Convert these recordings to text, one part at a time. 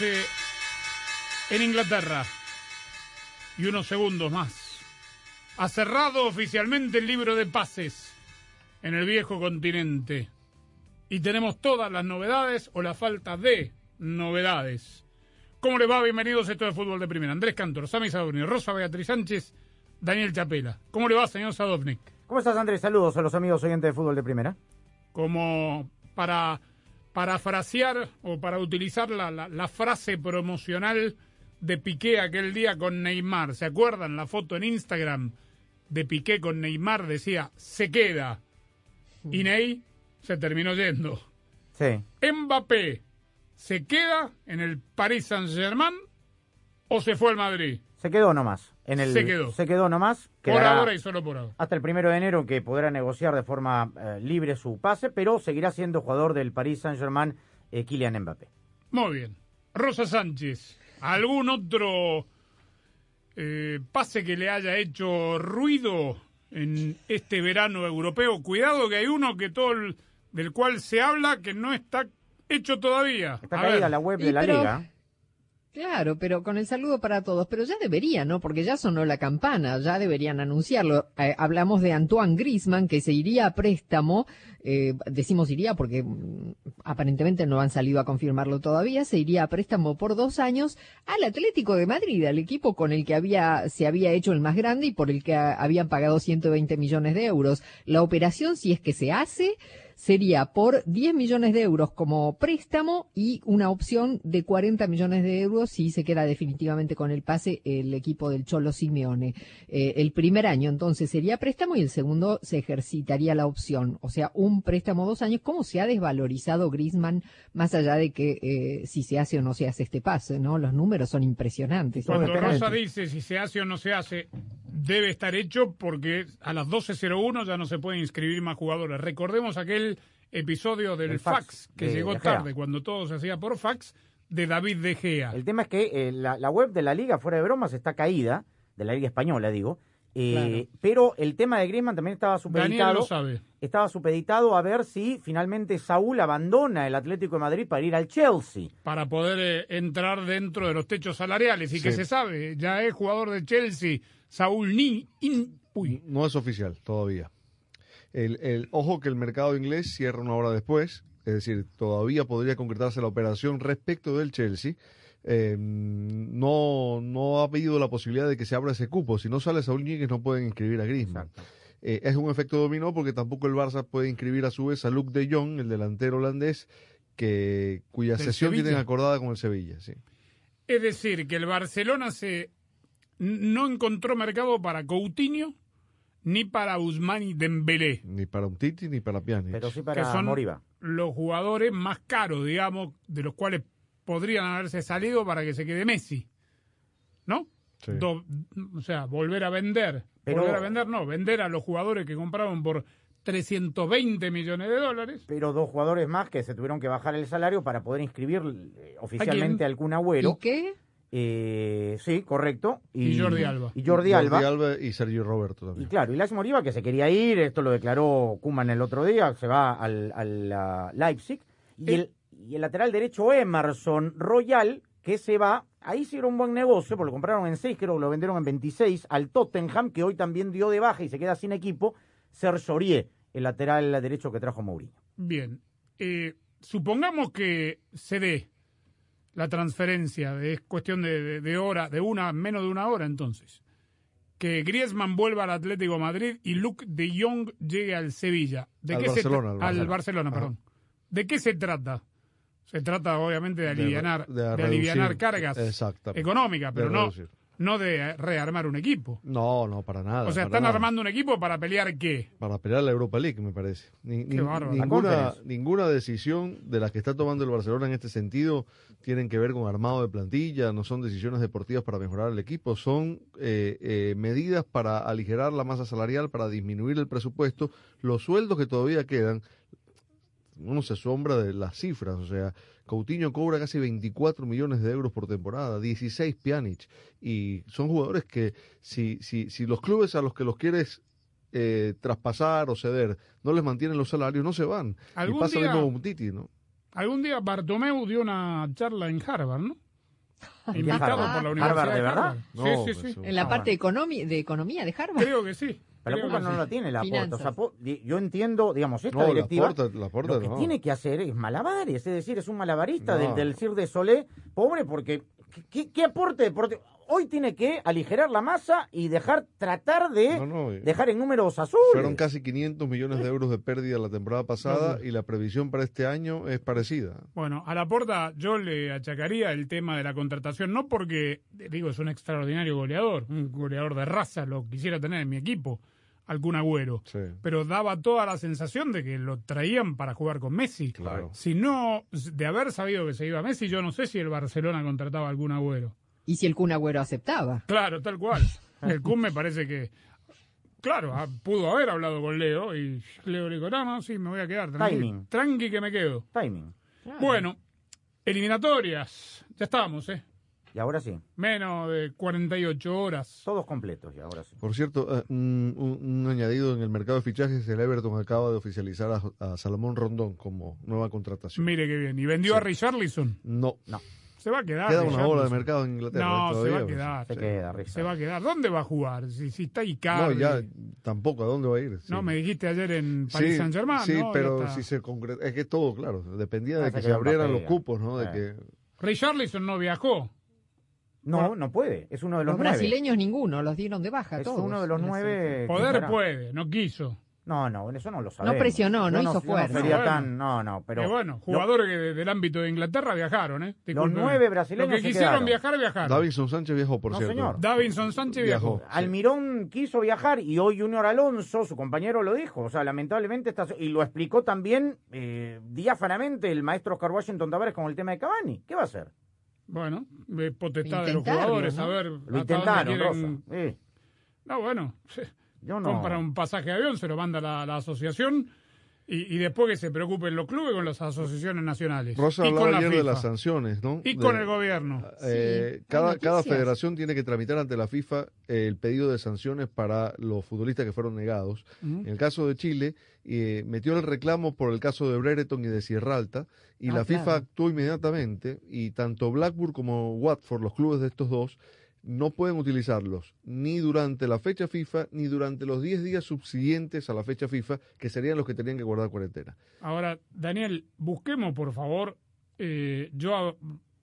en Inglaterra. Y unos segundos más. Ha cerrado oficialmente el libro de pases en el viejo continente. Y tenemos todas las novedades o la falta de novedades. ¿Cómo le va? Bienvenidos a esto de Fútbol de Primera. Andrés Cantor, Sami Sadovnik, Rosa Beatriz Sánchez, Daniel Chapela. ¿Cómo le va, señor Sadovnik? ¿Cómo estás, Andrés? Saludos a los amigos oyentes de Fútbol de Primera. Como para parafrasear o para utilizar la, la- la frase promocional de Piqué aquel día con Neymar. ¿Se acuerdan la foto en Instagram de Piqué con Neymar? Decía, se queda. Y Ney se terminó yendo. Sí. Mbappé, ¿se queda en el Paris Saint-Germain o se fue al Madrid? Se quedó nomás. En el, Se quedó. Se quedó nomás. Por ahora y solo por ahora. Hasta el primero de enero que podrá negociar de forma eh, libre su pase, pero seguirá siendo jugador del Paris Saint-Germain eh, Kylian Mbappé. Muy bien. Rosa Sánchez, ¿algún otro eh, pase que le haya hecho ruido en este verano europeo? Cuidado que hay uno que todo el- del cual se habla que no está hecho todavía. Está A caída ver, la web Y de la pero- liga. Claro, pero con el saludo para todos. Pero ya debería, ¿no? Porque ya sonó la campana, ya deberían anunciarlo. Eh, hablamos de Antoine Grisman, que se iría a préstamo. eh, decimos iría porque mm, aparentemente no han salido a confirmarlo todavía. Se iría a préstamo por dos años al Atlético de Madrid, al equipo con el que había, se había hecho el más grande y por el que habían pagado 120 millones de euros. La operación, si es que se hace, sería por 10 millones de euros como préstamo y una opción de 40 millones de euros si se queda definitivamente con el pase el equipo del Cholo Simeone. Eh, el primer año entonces sería préstamo y el segundo se ejercitaría la opción, o sea, un préstamo dos años. ¿Cómo se ha desvalorizado Griezmann más allá de que eh, si se hace o no se hace este pase, no? Los números son impresionantes. Cuando. Rosa dice si se hace o no se hace, debe estar hecho porque a las 12.01 ya no se pueden inscribir más jugadores. Recordemos aquel episodio del El fax, fax que de llegó De tarde, cuando todo se hacía por fax, de David De Gea. El tema es que eh, la, la web de la liga, fuera de bromas, está caída, de la liga española, digo. eh, Pero el tema de Griezmann también estaba Daniel supeditado. lo sabe. Estaba supeditado a ver si finalmente Saúl abandona el Atlético de Madrid para ir al Chelsea. para poder eh, entrar dentro de los techos salariales y que Sí. se sabe, ya es jugador de Chelsea, Saúl Ni, In- uy, No es oficial todavía. El, el- ojo que el mercado inglés cierra una hora después, es decir, todavía podría concretarse la operación respecto del Chelsea. Eh, no, no ha habido la posibilidad de que se abra ese cupo. Si no sale Saúl Ñíguez no pueden inscribir a Griezmann. Eh, es un efecto dominó porque tampoco el Barça puede inscribir a su vez a Luke de Jong, el delantero holandés, que, cuya sesión Sevilla. tienen acordada con el Sevilla. Sí. Es decir, que el Barcelona se no encontró mercado para Coutinho ni para Usmani Dembélé, Ni para un Titi ni para Pjanic. Pero sí que para son Moriba. los jugadores más caros, digamos, de los cuales podrían haberse salido para que se quede Messi. ¿No? Sí. Do- o sea, volver a vender. Pero- Volver a vender, no, vender a los jugadores que compraron por 320 millones de dólares. Pero dos jugadores más que se tuvieron que bajar el salario para poder inscribir eh, oficialmente al Kun Agüero. ¿Y qué? Eh, sí, correcto. Y Jordi Alba. Y Jordi Alba. y Sergio Roberto Y también. claro, y Lars Moriba que se quería ir, esto lo declaró Kuman el otro día, se va al, al, Leipzig. Y, Eh. el, y el lateral derecho Emerson Royal, que se va, ahí sí era un buen negocio, porque lo compraron en 6, creo que lo vendieron en 26, al Tottenham, que hoy también dio de baja y se queda sin equipo, Serge Aurier, el lateral derecho que trajo Mourinho. Bien. Eh, supongamos que se dé la transferencia, de- es cuestión de, de- de hora, de una, menos de una hora entonces. Que Griezmann vuelva al Atlético de Madrid y Luke de Jong llegue al Sevilla. ¿De Al qué se Barcelona, al al Barcelona. Barcelona, Ajá. perdón. ¿De qué se trata? Se trata obviamente de De- alivianar, de de, reducir, alivianar cargas económicas, De pero no. No de rearmar un equipo. No, no, para nada. O sea, están nada. armando un equipo para pelear qué? Para pelear la Europa League, me parece. Ni- ni- bárbaro. La ninguna, ninguna decisión de las que está tomando el Barcelona en este sentido tienen que ver con armado de plantilla, no son decisiones deportivas para mejorar el equipo, son eh, eh, medidas para aligerar la masa salarial, para disminuir el presupuesto. Los sueldos que todavía quedan, uno se asombra de las cifras, o sea, Coutinho cobra casi 24 millones de euros por temporada, 16 Pjanic, y son jugadores que si, si, si los clubes a los que los quieres eh, traspasar o ceder no les mantienen los salarios, no se van. Y Algún pasa lo día- mismo Titi, ¿no? Algún día Bartomeu dio una charla en Harvard, ¿no? ¿En Invitado Harvard? por la ¿Harvard Universidad de verdad? Harvard. No, sí, sí, sí. En la parte de economía de Harvard. Creo que sí. Pero creo no sí. la tiene la porta. O sea, yo entiendo, digamos, esta No, la directiva. porta, la porta lo que no. tiene que hacer es malabares, es decir, es un malabarista No. del, del Cirque de Solé, pobre, porque ¿qué, qué aporte deportivo? Hoy tiene que aligerar la masa y dejar, tratar de No, no, y- dejar en números azules. Fueron casi 500 millones de euros de pérdida la temporada pasada y la previsión para este año es parecida. Bueno, a la porta yo le achacaría el tema de la contratación, no porque, digo, es un extraordinario goleador, un goleador de raza, lo quisiera tener en mi equipo, algún agüero, Sí. pero daba toda la sensación de que lo traían para jugar con Messi. Claro. Si no, de haber sabido que se iba Messi, yo no sé si el Barcelona contrataba algún agüero. Y si el Kun Agüero aceptaba. Claro, tal cual. El Kun me parece que, claro, ah, pudo haber hablado con Leo y Leo le dijo, no, no, sí, me voy a quedar, tranqui, Timing. tranqui que me quedo. Timing. Bueno, eliminatorias, ya estamos, ¿eh? Y ahora sí, Menos de 48 horas. todos completos y ahora sí. Por cierto, eh, un, un- un añadido en el mercado de fichajes, el Everton acaba de oficializar a, a Salomón Rondón como nueva contratación. Mire qué bien. Y vendió a Richarlison. No, No, Se va a quedar. queda una hora de mercado en Inglaterra. No, se todavía, va a pues. quedar. se Sí. queda, Richard. Se va a quedar. ¿Dónde va a jugar? Si, si está No, Icardi. ya tampoco, ¿a dónde va a ir? Sí. No, me dijiste ayer en Paris Sí, Saint-Germain, sí, ¿no? pero si se concreta, es que todo, claro, dependía Ah, de se que se abrieran los cupos, ¿no? De Eh. que Richarlison no viajó. No, no puede. Es uno de los, Los nueve. brasileños ninguno, los dieron de baja Es todos. uno de los nueve. Poder puede, no quiso. No, no, eso no lo sabemos. presionó, no Yo hizo fuerza. sería No, tan, no, no, pero. Pero bueno, jugadores del ámbito de Inglaterra viajaron, ¿eh? Discúlpeme. nueve brasileños Los que se quisieron quedaron. viajar, viajaron. Davinson Sánchez viajó, por No, cierto. señor. Davinson Sánchez viajó. Viajó. Almirón quiso viajar y hoy Junior Alonso, su compañero, lo dijo. O sea, lamentablemente está. Y lo explicó también eh, diáfanamente el maestro Oscar Washington Tavares con el tema de Cavani. ¿Qué va a hacer? Bueno, potestad de los jugadores, ¿no? a ver Lo intentaron, quieren- Rosa. Eh, No, bueno, yo no. compra un pasaje de avión, se lo manda la, la asociación y, y después que se preocupen los clubes con las asociaciones nacionales. Rosa y hablaba con la ayer de FIFA. las sanciones, ¿no? Y De- con el gobierno. Eh, Sí, cada, cada federación tiene que tramitar ante la FIFA eh, el pedido de sanciones para los futbolistas que fueron negados. En el caso de Chile, eh, metió el reclamo por el caso de Brereton y de Sierra Alta, y Ah, la FIFA actuó inmediatamente, y tanto Blackburn como Watford, los clubes de estos dos, no pueden utilizarlos ni durante la fecha FIFA ni durante los 10 días subsiguientes a la fecha FIFA, que serían los que tenían que guardar cuarentena. Ahora, Daniel, busquemos por favor. eh, yo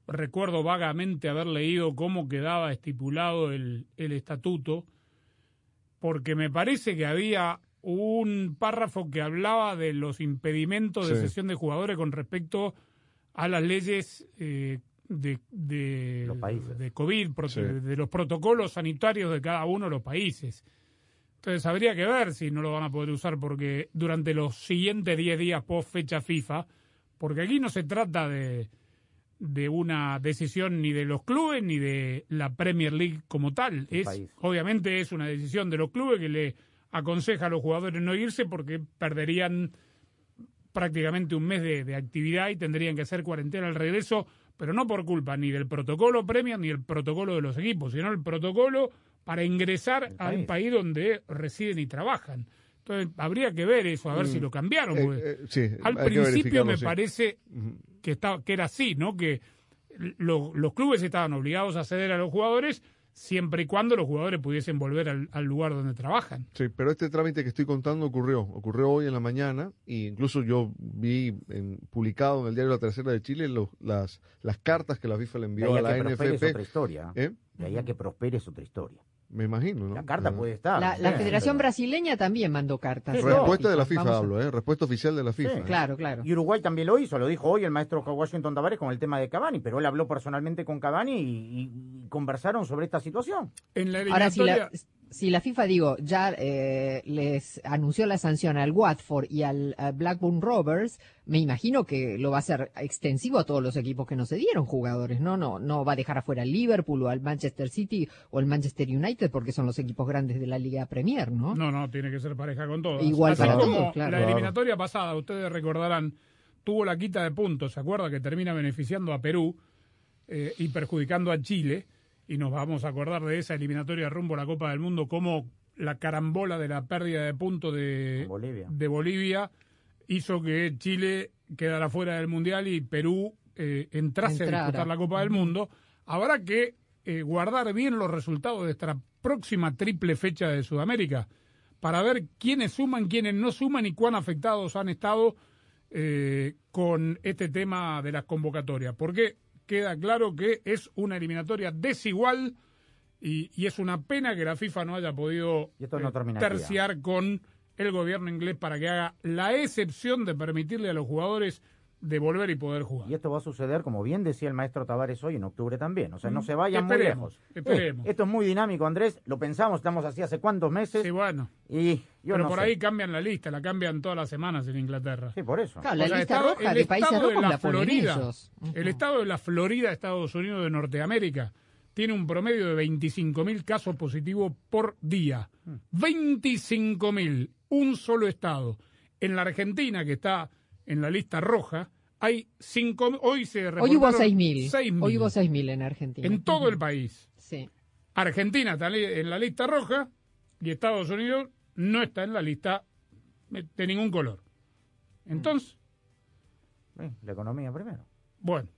recuerdo vagamente haber leído cómo quedaba estipulado el, el estatuto, porque me parece que había un párrafo que hablaba de los impedimentos de Sí. sesión de jugadores con respecto a las leyes eh, de, de, Los países. de COVID, Sí. de los protocolos sanitarios de cada uno de los países. Entonces habría que ver si no lo van a poder usar porque durante los siguientes 10 días post fecha FIFA, porque aquí no se trata de, de una decisión ni de los clubes ni de la Premier League como tal. El Es, país. obviamente es una decisión de los clubes que le aconseja a los jugadores no irse porque perderían prácticamente un mes de, de actividad y tendrían que hacer cuarentena al regreso, pero no por culpa ni del protocolo Premier ni el protocolo de los equipos, sino el protocolo para ingresar El al país. país donde residen y trabajan. Entonces, habría que ver eso, a ver si lo cambiaron. Eh, eh, sí, al principio me sí. parece que, estaba, que era así, ¿no? Que lo- los clubes estaban obligados a ceder a los jugadores siempre y cuando los jugadores pudiesen volver al, al lugar donde trabajan. Sí, pero este trámite que estoy contando ocurrió, ocurrió hoy en la mañana y incluso yo vi en- publicado en el diario La Tercera de Chile los- las, las cartas que la FIFA le De envió ahí a la que prospere es otra NFP. historia. ¿eh? De ahí a que prospere es otra historia. Me imagino, ¿no? La carta puede estar. La, sí, Federación Brasileña también mandó cartas. Sí, Respuesta de la FIFA Vamos a- hablo, ¿eh? Respuesta oficial de la FIFA. Sí, ¿eh? Claro, claro. Y Uruguay también lo hizo, lo dijo hoy el maestro Washington Tavares con el tema de Cavani, pero él habló personalmente con Cavani y, y conversaron sobre esta situación. En la Ahora, si eliminatoria, la, si la FIFA, digo, ya eh, les anunció la sanción al Watford y al eh, Blackburn Rovers, me imagino que lo va a hacer extensivo a todos los equipos que no se dieron jugadores, ¿no? No, no va a dejar afuera al Liverpool o al Manchester City o al Manchester United porque son los equipos grandes de la Liga Premier, ¿no? No, no, tiene que ser pareja con todos. Igual Así para como todos, claro. La eliminatoria pasada, ustedes recordarán, tuvo la quita de puntos, ¿se acuerda? Que termina beneficiando a Perú eh, y perjudicando a Chile. Y nos vamos a acordar de esa eliminatoria rumbo a la Copa del Mundo, como la carambola de la pérdida de puntos de Bolivia. de Bolivia hizo que Chile quedara fuera del Mundial y Perú eh, entrase Entrara. a disputar la Copa del Mundo. Habrá que eh, guardar bien los resultados de esta próxima triple fecha de Sudamérica para ver quiénes suman, quiénes no suman y cuán afectados han estado eh, con este tema de las convocatorias. Porque queda claro que es una eliminatoria desigual y, y es una pena que la FIFA no haya podido no eh, terciar con el gobierno inglés para que haga la excepción de permitirle a los jugadores devolver y poder jugar. Y esto va a suceder, como bien decía el maestro Tavares hoy, en octubre también. O sea, no se vayan muy Mm, Esperemos, lejos. esperemos. Eh, esto es muy dinámico, Andrés. Lo pensamos, estamos así hace cuántos meses. Sí, bueno. Y yo Pero no por sé. ahí cambian la lista, la cambian todas las semanas en Inglaterra. Sí, por eso. Claro, la O sea, lista estado- roja el de países estado de rojos la la Florida. El estado de la Florida, Estados Unidos de Norteamérica, tiene un promedio de 25.000 casos positivos por día. Mm. 25.000, un solo estado. En la Argentina, que está en la lista roja, hay 5 hoy se Hoy hubo reportaron 6.000. 6.000 Hoy hubo 6.000 en Argentina. en todo el país. Sí. Argentina está en la lista roja y Estados Unidos no está en la lista de ningún color. Entonces, Eh, la economía primero. bueno,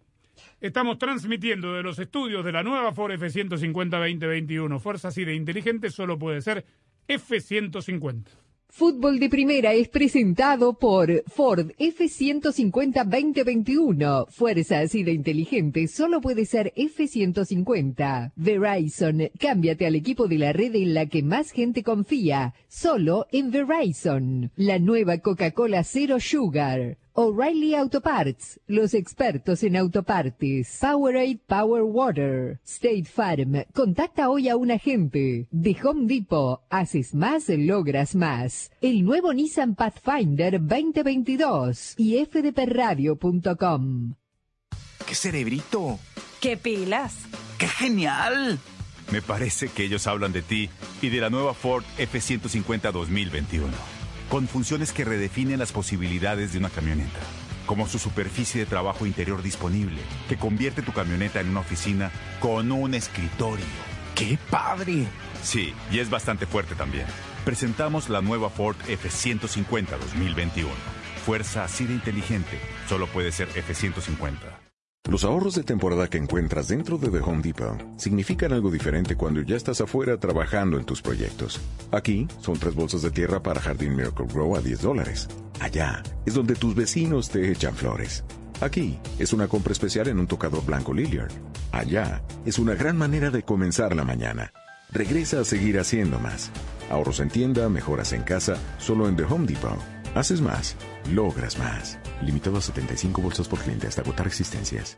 estamos transmitiendo de los estudios de la nueva Ford F-150 2021. Fuerza así de inteligente solo puede ser F-150. Fútbol de Primera es presentado por Ford F150 2021. Fuerza así de inteligente solo puede ser F150. Verizon, cámbiate al equipo de la red en la que más gente confía. Solo en Verizon. La nueva Coca-Cola Zero Sugar. O'Reilly Auto Parts, los expertos en autopartes. Powerade Power Water. State Farm, contacta hoy a un agente. De Home Depot, haces más, logras más. El nuevo Nissan Pathfinder 2022 y fdpradio.com. ¡Qué cerebrito! ¡Qué pilas! ¡Qué genial! Me parece que ellos hablan de ti y de la nueva Ford F-150 2021. Con funciones que redefinen las posibilidades de una camioneta. Como su superficie de trabajo interior disponible, que convierte tu camioneta en una oficina con un escritorio. ¡Qué padre! Sí, y es bastante fuerte también. Presentamos la nueva Ford F-150 2021. Fuerza así de inteligente. Solo puede ser F-150. Los ahorros de temporada que encuentras dentro de The Home Depot significan algo diferente cuando ya estás afuera trabajando en tus proyectos. Aquí son tres bolsas de tierra para Jardín Miracle Grow a 10 dólares. Allá es donde tus vecinos te echan flores. Aquí es una compra especial en un tocador blanco Lilliard. Allá es una gran manera de comenzar la mañana. Regresa a seguir haciendo más. Ahorros en tienda, mejoras en casa, solo en The Home Depot. Haces más, logras más. Limitado a 75 bolsas por cliente hasta agotar existencias.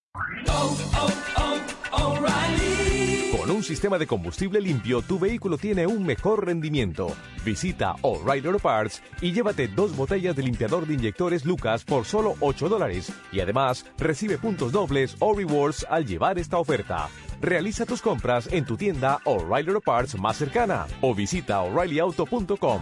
Con un sistema de combustible limpio, tu vehículo tiene un mejor rendimiento. Visita O'Reilly Auto Parts y llévate dos botellas de limpiador de inyectores Lucas por solo 8 dólares. Y además, recibe puntos dobles o rewards al llevar esta oferta. Realiza tus compras en tu tienda O'Reilly Auto Parts más cercana o visita o'ReillyAuto.com.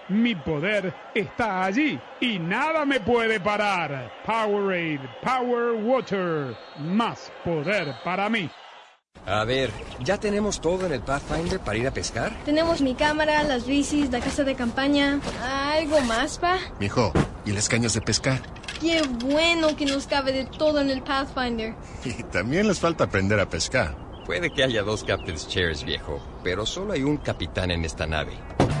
Mi poder está allí y nada me puede parar. Powerade, Power Water, más poder para mí. A ver, ¿ya tenemos todo en el Pathfinder para ir a pescar? Tenemos mi cámara, las bicis, la casa de campaña. ¿Algo más, pa? Mijo, ¿y las cañas de pescar? Qué bueno que nos cabe de todo en el Pathfinder. Y también les falta aprender a pescar. Puede que haya dos Captain's Chairs, viejo, pero solo hay un capitán en esta nave.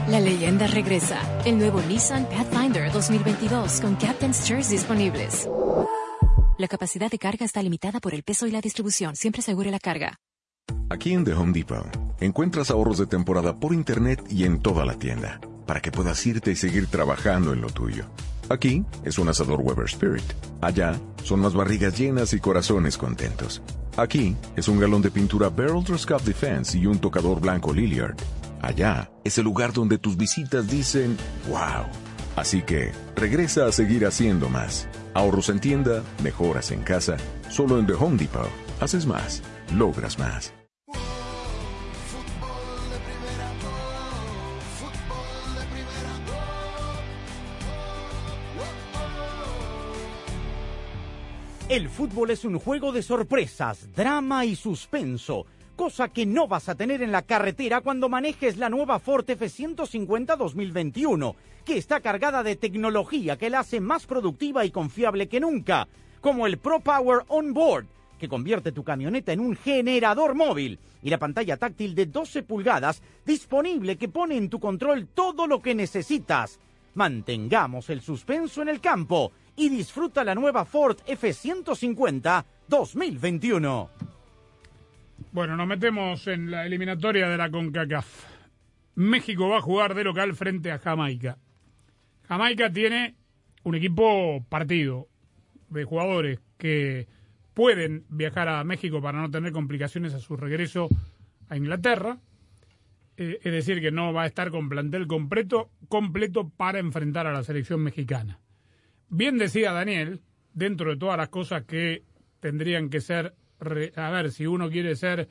La leyenda regresa. El nuevo Nissan Pathfinder 2022 con Captain's Chairs disponibles. La capacidad de carga está limitada por el peso y la distribución. Siempre asegure la carga. Aquí en The Home Depot encuentras ahorros de temporada por internet y en toda la tienda para que puedas irte y seguir trabajando en lo tuyo. Aquí es un asador Weber Spirit. Allá son más barrigas llenas y corazones contentos. Aquí es un galón de pintura Beryl Cup Defense y un tocador blanco Lilliard. Allá es el lugar donde tus visitas dicen wow. Así que regresa a seguir haciendo más. Ahorros en tienda, mejoras en casa. Solo en The Home Depot haces más, logras más. El fútbol es un juego de sorpresas, drama y suspenso, cosa que no vas a tener en la carretera cuando manejes la nueva Ford F150 2021, que está cargada de tecnología que la hace más productiva y confiable que nunca, como el Pro Power On Board, que convierte tu camioneta en un generador móvil, y la pantalla táctil de 12 pulgadas disponible que pone en tu control todo lo que necesitas. Mantengamos el suspenso en el campo y disfruta la nueva Ford F150 2021. Bueno, nos metemos en la eliminatoria de la CONCACAF. México va a jugar de local frente a Jamaica. Jamaica tiene un equipo partido de jugadores que pueden viajar a México para no tener complicaciones a su regreso a Inglaterra. Eh, es decir, que no va a estar con plantel completo, completo para enfrentar a la selección mexicana. Bien decía Daniel, dentro de todas las cosas que tendrían que ser, a ver, si uno quiere ser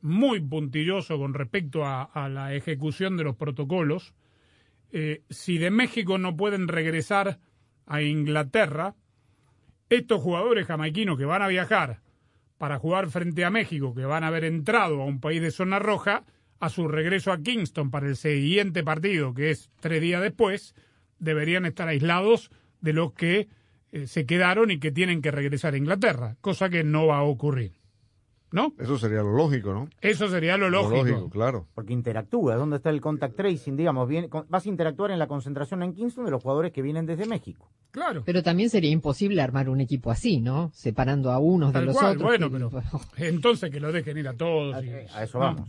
muy puntilloso con respecto a, la ejecución de los protocolos, eh, si de México no pueden regresar a Inglaterra, estos jugadores jamaiquinos que van a viajar para jugar frente a México, que van a haber entrado a un país de zona roja, a su regreso a Kingston para el siguiente partido, que es tres días después, deberían estar aislados de los que eh, se quedaron y que tienen que regresar a Inglaterra, cosa que no va a ocurrir. ¿No? Eso sería lo lógico, ¿no? Eso sería lo lógico. Lo lógico, claro. Porque interactúa. ¿Dónde está el contact tracing? Digamos, bien, vas a interactuar en la concentración en Kingston de los jugadores que vienen desde México. Claro. Pero también sería imposible armar un equipo así, ¿no? Separando a unos de los otros. Bueno, pero entonces que lo dejen ir a todos. A, eso vamos.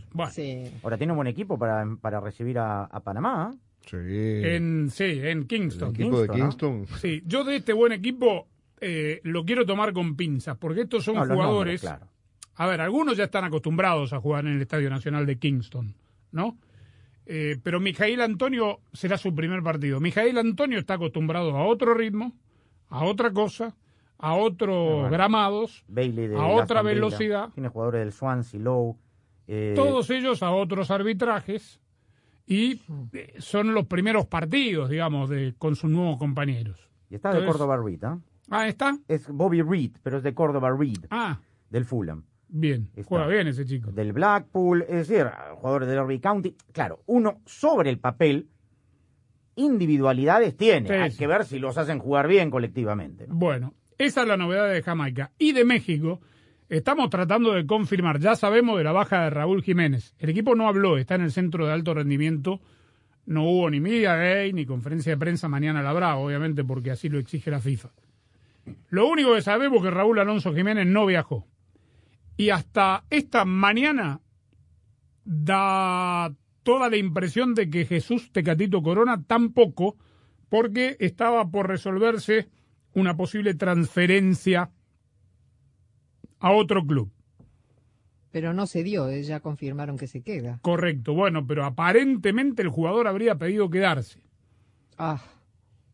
Ahora tiene un buen equipo para, para recibir a, Panamá. Sí. En, sí, en Kingston. El equipo de Kingston. Sí, yo de este buen equipo eh, lo quiero tomar con pinzas, porque estos son jugadores... A ver, algunos ya están acostumbrados a jugar en el Estadio Nacional de Kingston, ¿no? Eh, pero Mijail Antonio será su primer partido. Mijail Antonio está acostumbrado a otro ritmo, a otra cosa, a otros gramados, a otra velocidad. Tiene jugadores del Swansea, Low. eh, todos ellos a otros arbitrajes y eh, son los primeros partidos, digamos, de, con sus nuevos compañeros. Y está de Córdoba Reed, ¿ah? Ah, ¿está? Es Bobby Reed, pero es de Córdoba Reed, Ah, del Fulham. bien, Está. juega bien ese chico. Del Blackpool, es decir, jugadores del Derby County. Claro, uno sobre el papel, individualidades tiene. Sí, Hay sí. que ver si los hacen jugar bien colectivamente. ¿no? Bueno, esa es la novedad de Jamaica. Y de México, estamos tratando de confirmar, ya sabemos de la baja de Raúl Jiménez. El equipo no habló, está en el centro de alto rendimiento. No hubo ni media day ni conferencia de prensa, mañana la habrá, obviamente, porque así lo exige la FIFA. Lo único que sabemos es que Raúl Alonso Jiménez no viajó. Y hasta esta mañana da toda la impresión de que Jesús Tecatito Corona tampoco, porque estaba por resolverse una posible transferencia a otro club. Pero no se dio, eh, ya confirmaron que se queda. Correcto, bueno, pero aparentemente el jugador habría pedido quedarse. Ah,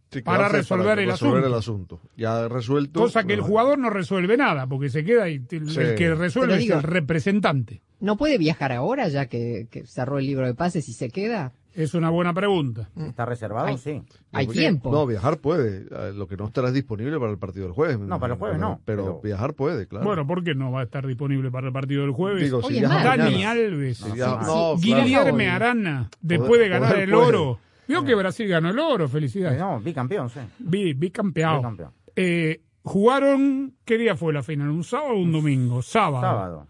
Sí, Para resolver el resolver asunto. el asunto. Ya resuelto. Cosa que el jugador no resuelve nada, porque se queda y el Sí. que resuelve Pero es digo- el representante. ¿no puede viajar ahora ya que, que cerró el libro de pases y se queda? Es una buena pregunta. ¿Está reservado? Ay. sí. Hay tiempo. No, viajar puede. Eh, Lo que no estará disponible para el partido del jueves. No, para el jueves no, Pero, pero- viajar puede, claro. Bueno, ¿por qué no va a estar disponible para el partido del jueves? Digo, si Oye, viaja Mar- Dani. Alves, Si viaja- sí, no, sí. claro. Guillerme Hoy. Arana, después Poder- de ganar el puede. oro. Vio que Brasil ganó el oro, felicidades. No, bicampeón, sí. Vi, bicampeado. Bicampeón. Eh, jugaron, ¿qué día fue la final? ¿Un sábado o un domingo? Sábado. Sábado.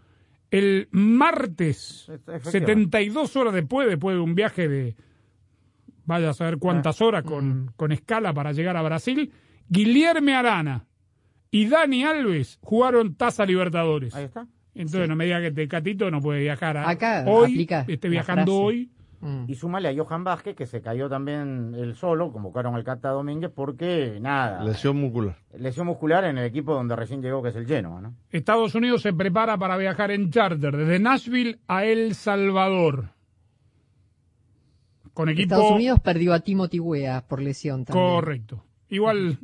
El martes, Efectivamente. 72 horas después, después de un viaje de vaya a saber Ah. cuántas horas Mm. con, con escala para llegar a Brasil, Guillerme Arana y Dani Alves jugaron Taza Libertadores. Ahí está. Entonces no me diga que Tecatito no puede viajar a- Acá hoy, aplica esté viajando hoy. Mm. Y súmale a Johan Vázquez, que se cayó también él solo, convocaron al Cata Domínguez, porque nada, Lesión muscular. lesión muscular en el equipo donde recién llegó, que es el Genoa, ¿no? Estados Unidos se prepara para viajar en charter desde Nashville a El Salvador. Con equipo Estados Unidos perdió a Timothy Weah por lesión también. correcto. Igual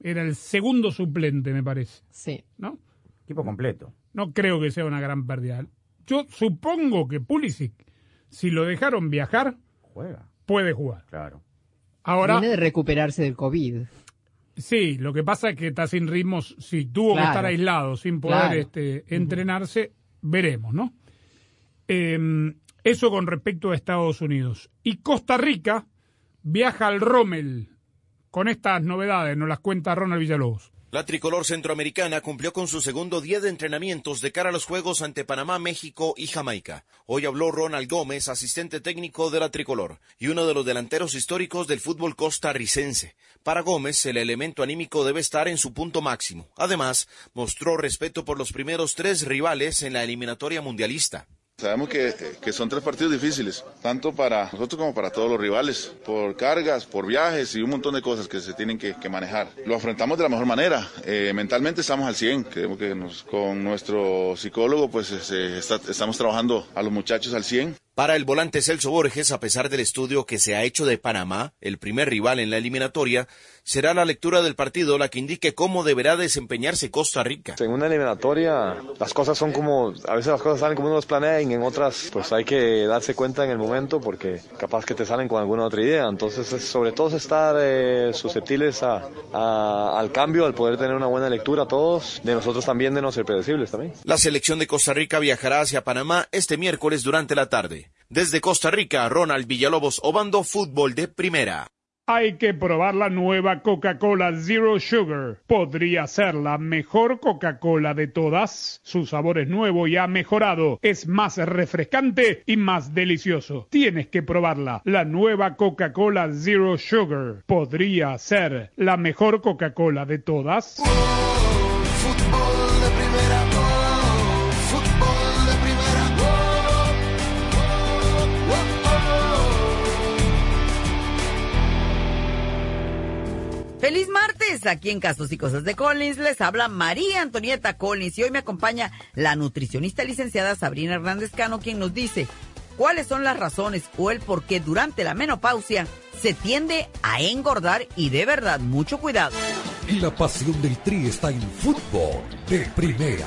era el segundo suplente, me parece, Sí. ¿no? Equipo completo. No creo que sea una gran pérdida. Yo supongo que Pulisic, si lo dejaron viajar, Juega, puede jugar. claro. Ahora, Viene de recuperarse del COVID. sí, lo que pasa es que está sin ritmos, si tuvo que estar aislado, sin poder Claro. este, entrenarse, veremos, ¿no? Eh, eso con respecto a Estados Unidos. Y Costa Rica viaja al Rommel con estas novedades, nos las cuenta Ronald Villalobos. La tricolor centroamericana cumplió con su segundo día de entrenamientos de cara a los juegos ante Panamá, México y Jamaica. Hoy habló Ronald Gómez, asistente técnico de la tricolor y uno de los delanteros históricos del fútbol costarricense. Para Gómez, el elemento anímico debe estar en su punto máximo. Además, mostró respeto por los primeros tres rivales en la eliminatoria mundialista. Sabemos que, que son tres partidos difíciles, tanto para nosotros como para todos los rivales, por cargas, por viajes y un montón de cosas que se tienen que, manejar. Lo afrontamos de la mejor manera, eh, mentalmente estamos al 100, creemos que nos- con nuestro psicólogo pues está- estamos trabajando a los muchachos al 100. Para el volante Celso Borges, a pesar del estudio que se ha hecho de Panamá, el primer rival en la eliminatoria, será la lectura del partido la que indique cómo deberá desempeñarse Costa Rica. En una eliminatoria las cosas son como, a veces las cosas salen como uno los planea y en otras pues hay que darse cuenta en el momento porque capaz que te salen con alguna otra idea. Entonces es sobre todo es estar eh, susceptibles a, a- al cambio, al poder tener una buena lectura todos, de nosotros también de no ser predecibles también. La selección de Costa Rica viajará hacia Panamá este miércoles durante la tarde. Desde Costa Rica, Ronald Villalobos, Obando Fútbol de Primera. Hay que probar la nueva Coca-Cola Zero Sugar. Podría ser la mejor Coca-Cola de todas. Su sabor es nuevo y ha mejorado. Es más refrescante y más delicioso. Tienes que probarla. La nueva Coca-Cola Zero Sugar. Podría ser la mejor Coca-Cola de todas. Feliz martes, aquí en Casos y Cosas de Collins les habla María Antonieta Collins y hoy me acompaña la nutricionista licenciada Sabrina Hernández Cano quien nos dice cuáles son las razones o el por qué durante la menopausia se tiende a engordar y de verdad mucho cuidado. La pasión del Tri está en fútbol de primera.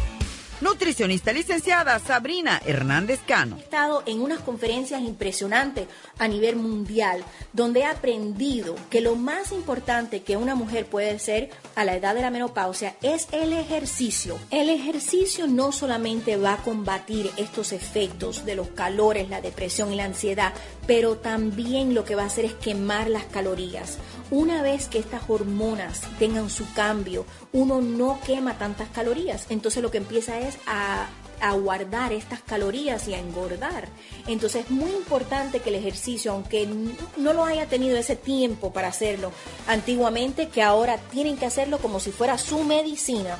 Nutricionista licenciada Sabrina Hernández Cano. He estado en unas conferencias impresionantes a nivel mundial, donde he aprendido que lo más importante que una mujer puede hacer a la edad de la menopausia es el ejercicio. El ejercicio no solamente va a combatir estos efectos de los calores, la depresión y la ansiedad, pero también lo que va a hacer es quemar las calorías. Una vez que estas hormonas tengan su cambio, uno no quema tantas calorías. Entonces lo que empieza es a, guardar estas calorías y a engordar. Entonces es muy importante que el ejercicio, aunque no lo haya tenido ese tiempo para hacerlo antiguamente, que ahora tienen que hacerlo como si fuera su medicina.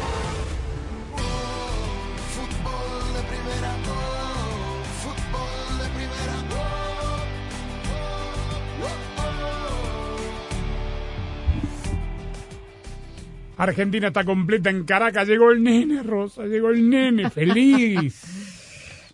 Argentina está completa en Caracas. Llegó el nene, Rosa. Llegó el nene. Feliz.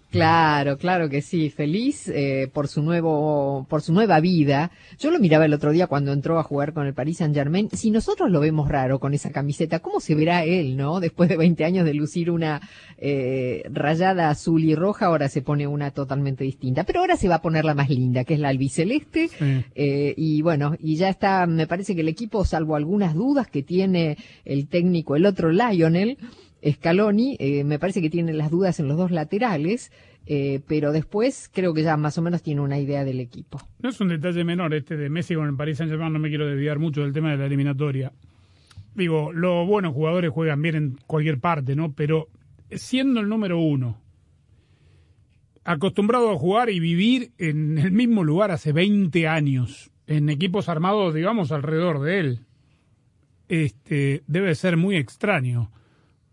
Claro, claro que sí, feliz eh, por su nuevo, por su nueva vida. Yo lo miraba el otro día cuando entró a jugar con el Paris Saint Germain. Si nosotros lo vemos raro con esa camiseta, ¿cómo se verá él, no? Después de 20 años de lucir una eh, rayada azul y roja, ahora se pone una totalmente distinta. Pero ahora se va a poner la más linda, que es la albiceleste. Eh, y bueno, y ya está, me parece que el equipo, salvo algunas dudas que tiene el técnico, el otro Lionel, Scaloni, eh, me parece que tiene las dudas en los dos laterales, eh, pero después creo que ya más o menos tiene una idea del equipo. No es un detalle menor este de Messi con el Paris Saint Germain, no me quiero desviar mucho del tema de la eliminatoria. Digo, los buenos jugadores juegan bien en cualquier parte, ¿no? Pero siendo el número uno, acostumbrado a jugar y vivir en el mismo lugar hace 20 años, en equipos armados, digamos, alrededor de él. Este, debe ser muy extraño,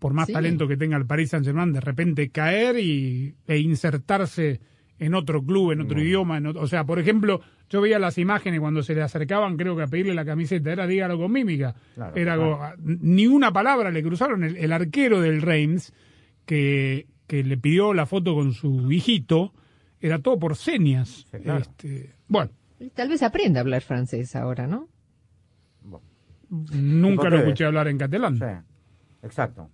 por más Sí. talento que tenga el Paris Saint-Germain, de repente caer y, e insertarse en otro club, en otro idioma. en otro- o sea, por ejemplo, yo veía las imágenes cuando se le acercaban, creo que a pedirle la camiseta, era dígalo con mímica. Claro, era claro. go- ni una palabra le cruzaron. El, el arquero del Reims, que, que le pidió la foto con su hijito, era todo por señas. claro. Este, bueno, Tal vez aprenda a hablar francés ahora, ¿no? nunca lo escuché hablar en catalán. Sí, exacto.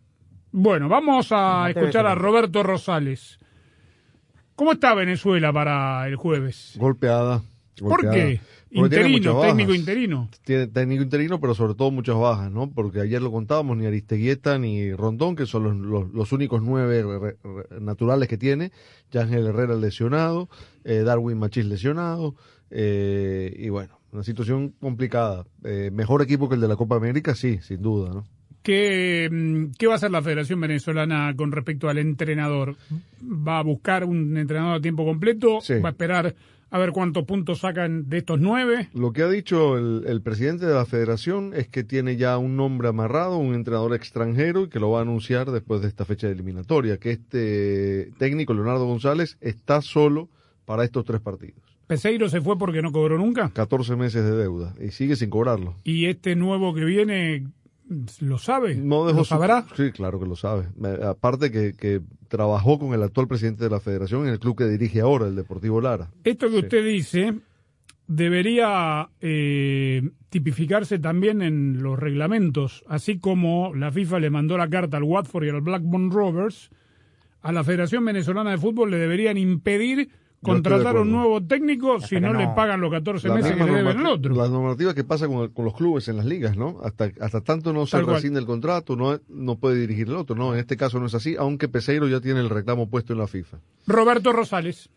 Bueno, vamos a No escuchar a. Roberto Rosales. ¿Cómo está Venezuela para el jueves? Golpeada. ¿Por qué? Porque Interino, técnico interino. Tiene técnico interino, pero sobre todo muchas bajas, ¿no? Porque ayer lo contábamos, ni Aristeguieta ni Rondón, que son los, los, los únicos nueve re- re- naturales que tiene. Yángel Herrera lesionado, eh, Darwin Machís lesionado, eh, y bueno, una situación complicada. Eh, mejor equipo que el de la Copa América, sí, sin duda, ¿no? ¿Qué, mm, ¿Qué va a hacer la Federación Venezolana con respecto al entrenador? ¿Va a buscar un entrenador a tiempo completo? ¿Va a esperar a ver cuántos puntos sacan de estos nueve? Lo que ha dicho el, el presidente de la federación es que tiene ya un nombre amarrado, un entrenador extranjero, y que lo va a anunciar después de esta fecha de eliminatoria, que este técnico, Leonardo González, está solo para estos tres partidos. ¿Peseiro se fue porque no cobró nunca? 14 meses de deuda y sigue sin cobrarlo. ¿Y este nuevo que viene lo sabe? No dejó ¿Lo su- sabrá? Sí, claro que lo sabe. Aparte que, que trabajó con el actual presidente de la federación en el club que dirige ahora, el Deportivo Lara. Esto que usted dice debería eh, tipificarse también en los reglamentos, así como la FIFA le mandó la carta al Watford y al Blackburn Rovers, a la Federación Venezolana de Fútbol le deberían impedir contratar a un nuevo técnico si no, no- le pagan los 14 La meses que le deben al otro. La normativa que pasa con, el- con los clubes en las ligas, ¿no? Hasta, hasta tanto no se Tal rescinde el contrato, no, no puede dirigir el otro, ¿no? En este caso no es así, aunque Peseiro ya tiene el reclamo puesto en la FIFA. Roberto Rosales.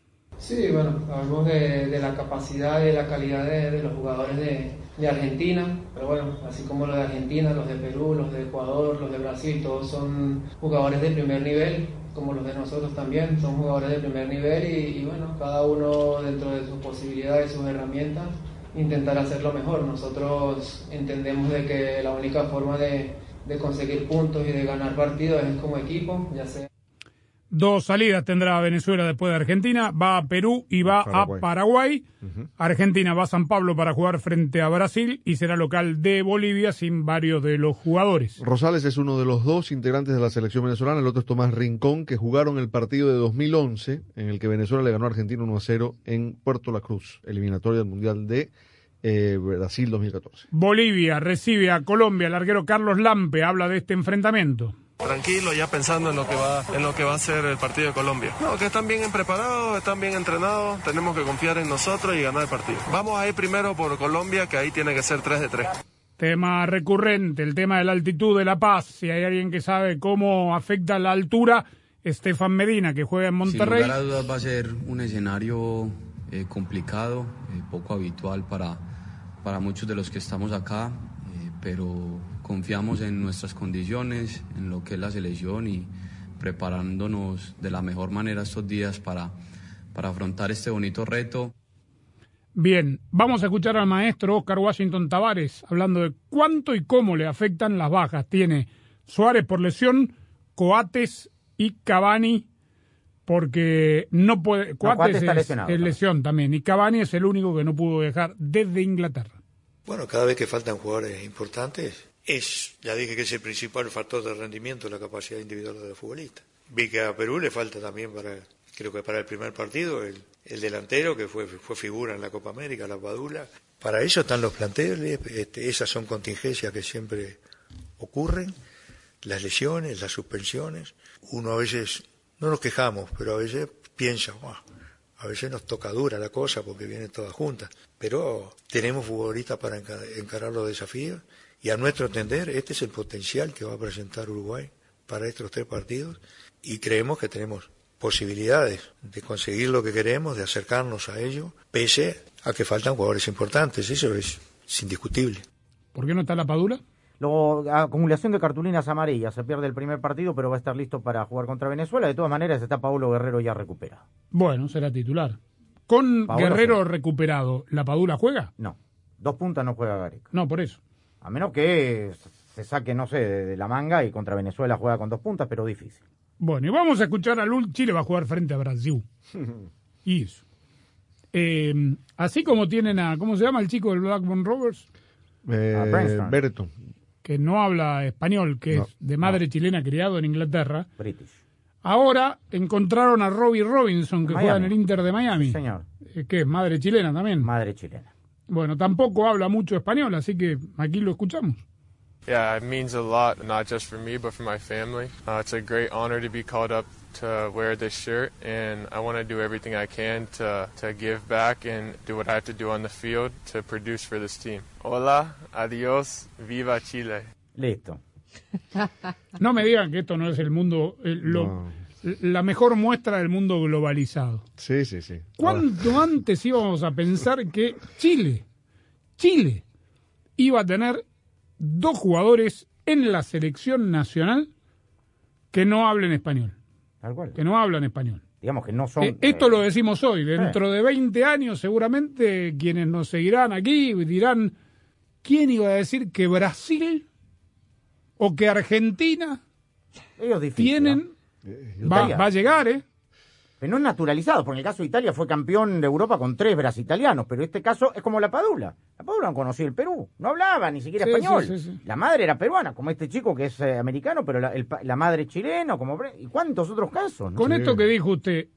Sí, bueno, hablamos de, de la capacidad y de la calidad de, los jugadores de, de Argentina, pero bueno, así como los de Argentina, los de Perú, los de Ecuador, los de Brasil, todos son jugadores de primer nivel, como los de nosotros también, son jugadores de primer nivel y, y bueno, cada uno dentro de sus posibilidades, sus herramientas, intentar hacerlo mejor. Nosotros entendemos de que la única forma de, de conseguir puntos y de ganar partidos es como equipo, ya sea Dos salidas tendrá Venezuela después de Argentina, va a Perú y va Paraguay. a Paraguay. Argentina va a San Pablo para jugar frente a Brasil y será local de Bolivia sin varios de los jugadores. Rosales es uno de los dos integrantes de la selección venezolana, el otro es Tomás Rincón, que jugaron el partido de 2011 en el que Venezuela le ganó a Argentina 1 a 0 en Puerto La Cruz, eliminatoria del Mundial de eh, Brasil 2014. Bolivia recibe a Colombia, el arquero Carlos Lampe habla de este enfrentamiento. Tranquilo, ya pensando en lo que va, en lo que va a ser el partido de Colombia. No, que están bien preparados, están bien entrenados, tenemos que confiar en nosotros y ganar el partido. Vamos a ir primero por Colombia, que ahí tiene que ser 3 de 3. Tema recurrente, el tema de la altitud de La Paz. Si hay alguien que sabe cómo afecta la altura, Estefan Medina, que juega en Monterrey. Sin lugar a dudas va a ser un escenario eh, complicado, eh, poco habitual para, para muchos de los que estamos acá, eh, pero confiamos en nuestras condiciones, en lo que es la selección y preparándonos de la mejor manera estos días para, para afrontar este bonito reto. Bien, vamos a escuchar al maestro Oscar Washington Tavares hablando de cuánto y cómo le afectan las bajas. Tiene Suárez por lesión, Coates y Cavani porque no puede. Coates, Coates está es, lesionado, es lesión también y Cavani es el único que no pudo dejar desde Inglaterra. Bueno, cada vez que faltan jugadores importantes, es, ya dije que es el principal factor de rendimiento, la capacidad individual de los. Vi que a Perú le falta también para, creo que para el primer partido, el, el delantero que fue, fue figura en la Copa América, la Padula. Para eso están los planteles, este, esas son contingencias que siempre ocurren, las lesiones, las suspensiones. Uno a veces, no nos quejamos, pero a veces piensa, "Buah, a veces nos toca dura la cosa porque vienen todas juntas. Pero tenemos futbolistas para enca- encarar los desafíos y a nuestro entender este es el potencial que va a presentar Uruguay para estos tres partidos y creemos que tenemos posibilidades de conseguir lo que queremos, de acercarnos a ello, pese a que faltan jugadores importantes. Eso es, es indiscutible. ¿Por qué no está la Padula? Luego, acumulación de cartulinas amarillas. Se pierde el primer partido, pero va a estar listo para jugar contra Venezuela. De todas maneras, está Paulo Guerrero ya recuperado. Bueno, será titular. Con Paolo Guerrero recuperado, ¿la Padula juega? No. Dos puntas no juega Gareca. No, por eso. A menos que se saque, no sé, de, la manga y contra Venezuela juega con dos puntas, pero difícil. Bueno, y vamos a escuchar a Lul. Chile va a jugar frente a Brasil. Y eso. Eh, así como tienen a, ¿cómo se llama el chico del Blackburn Rovers? Eh. Berton. Que no habla español, que No, es de madre chilena criado en Inglaterra. British. Ahora encontraron a Robbie Robinson, que Miami. juega en el Inter de Miami. Señor. Eh, que es madre chilena también. Madre chilena. Bueno, tampoco habla mucho español, así que aquí lo escuchamos. Yeah, it means a lot, not just for me, but for my family. Uh, it's a great honor to be called up to wear this shirt, and I want to do everything I can to, to give back and do what I have to do on the field to produce for this team. Hola, adios, viva Chile. Listo. No me digan que esto no es el mundo, eh, lo- la mejor muestra del mundo globalizado. Sí, sí, sí. ¿Cuánto antes íbamos a pensar que Chile, Chile, iba a tener dos jugadores en la selección nacional que no hablen español? Tal cual. Que no hablan español. Digamos que no son. Eh, esto lo decimos hoy. Dentro de 20 años, seguramente quienes nos seguirán aquí dirán: ¿quién iba a decir que Brasil o que Argentina difícil, tienen. ¿no? Va, Italia. va a llegar, ¿eh? Pero no es naturalizado, porque en el caso de Italia fue campeón de Europa con tres brasitalianos, pero este caso es como la Padula. La Padula no conocía el Perú, no hablaba ni siquiera Sí, español. sí, sí, sí. La madre era peruana, como este chico que es eh, americano, pero la, el pa- la madre chilena, como ¿y cuántos otros casos? no? Con esto que dijo usted,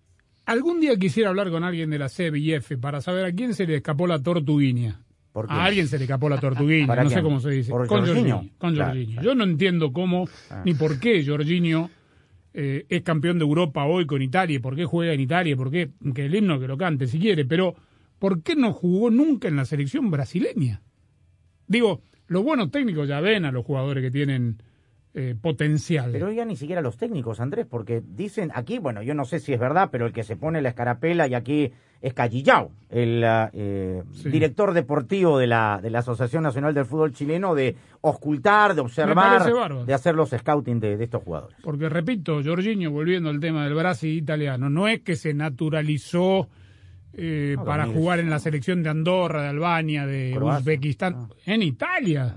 algún día quisiera hablar con alguien de la CBIF para saber a quién se le escapó la tortuguiña. A alguien se le escapó la tortuguiña, ¿Para no sé cómo se dice. ¿Por con Jorginho? Jorginho. Con Claro, Jorginho. claro. Yo no entiendo cómo Ah. ni por qué Jorginho eh, es campeón de Europa hoy con Italia, por qué juega en Italia, por qué que el himno que lo cante si quiere, pero ¿por qué no jugó nunca en la selección brasileña? Digo, los buenos técnicos ya ven a los jugadores que tienen eh, potencial. Pero ya ni siquiera los técnicos, Andrés, porque dicen aquí, bueno, yo no sé si es verdad, pero el que se pone la escarapela y aquí es Callillao, el ah, eh, Sí. director deportivo de la, de la Asociación Nacional del Fútbol Chileno, de ocultar, de observar, de hacer los scouting de, de estos jugadores. Porque repito, Jorginho, volviendo al tema del Brasil italiano, no es que se naturalizó eh, No, para 2000. jugar en la selección de Andorra, de Albania, de Croacia. Uzbekistán, en Italia.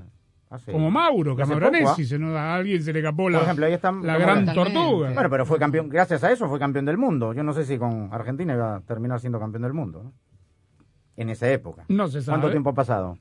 Hace- Como Mauro ¿ah? se nos- a alguien se le escapó la, Por ejemplo, ahí está la gran tortuga. Bueno, pero fue campeón, gracias a eso fue campeón del mundo. Yo no sé si con Argentina iba a terminar siendo campeón del mundo, ¿no? En esa época. No se sabe. ¿Cuánto tiempo ha pasado?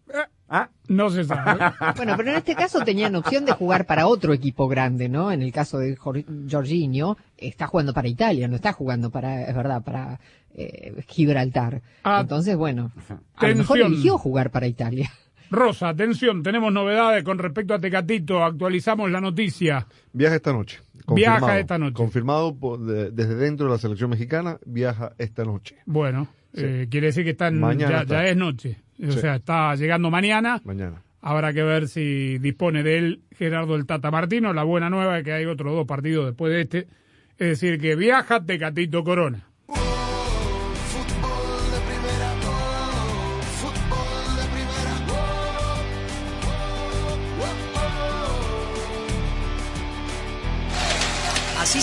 ¿Ah? No se sabe. Bueno, pero en este caso tenían opción de jugar para otro equipo grande, ¿no? En el caso de Jor- Jorginho, está jugando para Italia, no está jugando para, es verdad, para eh, Gibraltar. Ah, Entonces, bueno, a lo mejor eligió jugar para Italia. Rosa, atención, tenemos novedades con respecto a Tecatito, actualizamos la noticia. Viaja esta noche. Viaja esta noche. Confirmado por- de- desde dentro de la selección mexicana, viaja esta noche. Bueno, Sí. eh, quiere decir que están, Mañana ya, está. ya es noche, o Sí. sea, está llegando mañana. Mañana. Habrá que ver si dispone de él Gerardo el Tata Martino. La buena nueva es que hay otros dos partidos después de este. Es decir, que viaja Tecatito Corona.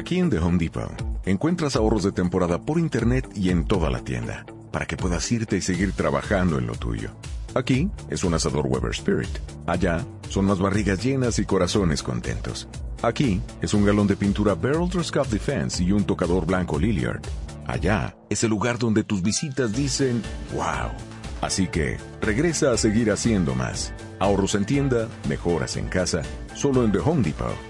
Aquí en The Home Depot encuentras ahorros de temporada por internet y en toda la tienda para que puedas irte y seguir trabajando en lo tuyo. Aquí es un asador Weber Spirit. Allá son más barrigas llenas y corazones contentos. Aquí es un galón de pintura Beryl Scuff Defense y un tocador blanco Lilliard. Allá es el lugar donde tus visitas dicen wow. Así que, regresa a seguir haciendo más. Ahorros en tienda, mejoras en casa. Solo en The Home Depot.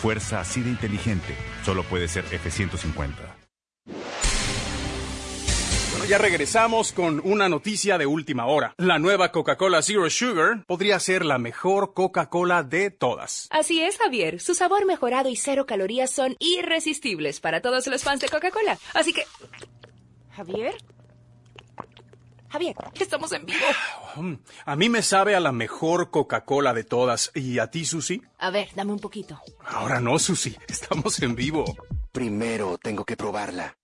Fuerza así de inteligente, solo puede ser F-150. Bueno, ya regresamos con una noticia de última hora. La nueva Coca-Cola Zero Sugar podría ser la mejor Coca-Cola de todas. Así es, Javier. Su sabor mejorado y cero calorías son irresistibles para todos los fans de Coca-Cola. Así que... Javier. Javier, estamos en vivo. Mm, A mí me sabe a la mejor Coca-Cola de todas. ¿Y a ti, Susi? A ver, dame un poquito. Ahora no, Susi. Estamos en vivo. Primero tengo que probarla.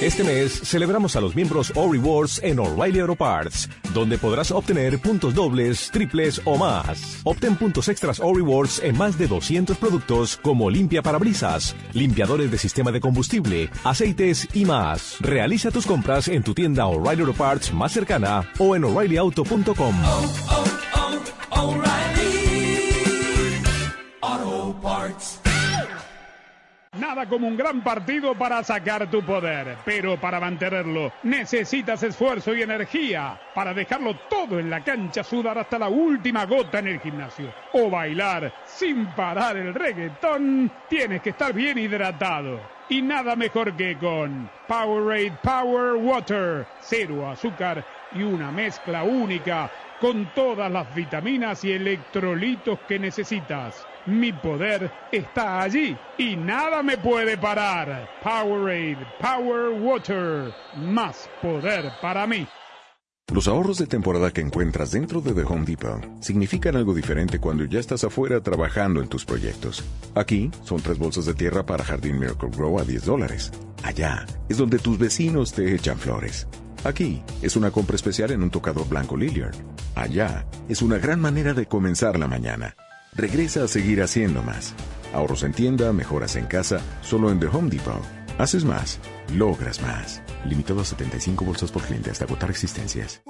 Este mes celebramos a los miembros O Rewards en O'Reilly Auto Parts, donde podrás obtener puntos dobles, triples o más. Obtén puntos extras O Rewards en más de 200 productos como limpia parabrisas, limpiadores de sistema de combustible, aceites y más. Realiza tus compras en tu tienda O'Reilly Auto Parts más cercana o en o'ReillyAuto.com. Nada como un gran partido para sacar tu poder, pero para mantenerlo necesitas esfuerzo y energía para dejarlo todo en la cancha, sudar hasta la última gota en el gimnasio o bailar sin parar el reggaetón. Tienes que estar bien hidratado. Y nada mejor que con Powerade Power Water, cero azúcar y una mezcla única con todas las vitaminas y electrolitos que necesitas. Mi poder está allí y nada me puede parar. Powerade, Power Water, más poder para mí. Los ahorros de temporada que encuentras dentro de The Home Depot significan algo diferente cuando ya estás afuera trabajando en tus proyectos. Aquí son tres bolsas de tierra para Jardín Miracle Grow a 10 dólares. Allá es donde tus vecinos te echan flores. Aquí es una compra especial en un tocador blanco Lilliard. Allá es una gran manera de comenzar la mañana. Regresa a seguir haciendo más. Ahorros en tienda, mejoras en casa, solo en The Home Depot. Haces más, logras más. Limitado a 75 bolsas por cliente hasta agotar existencias.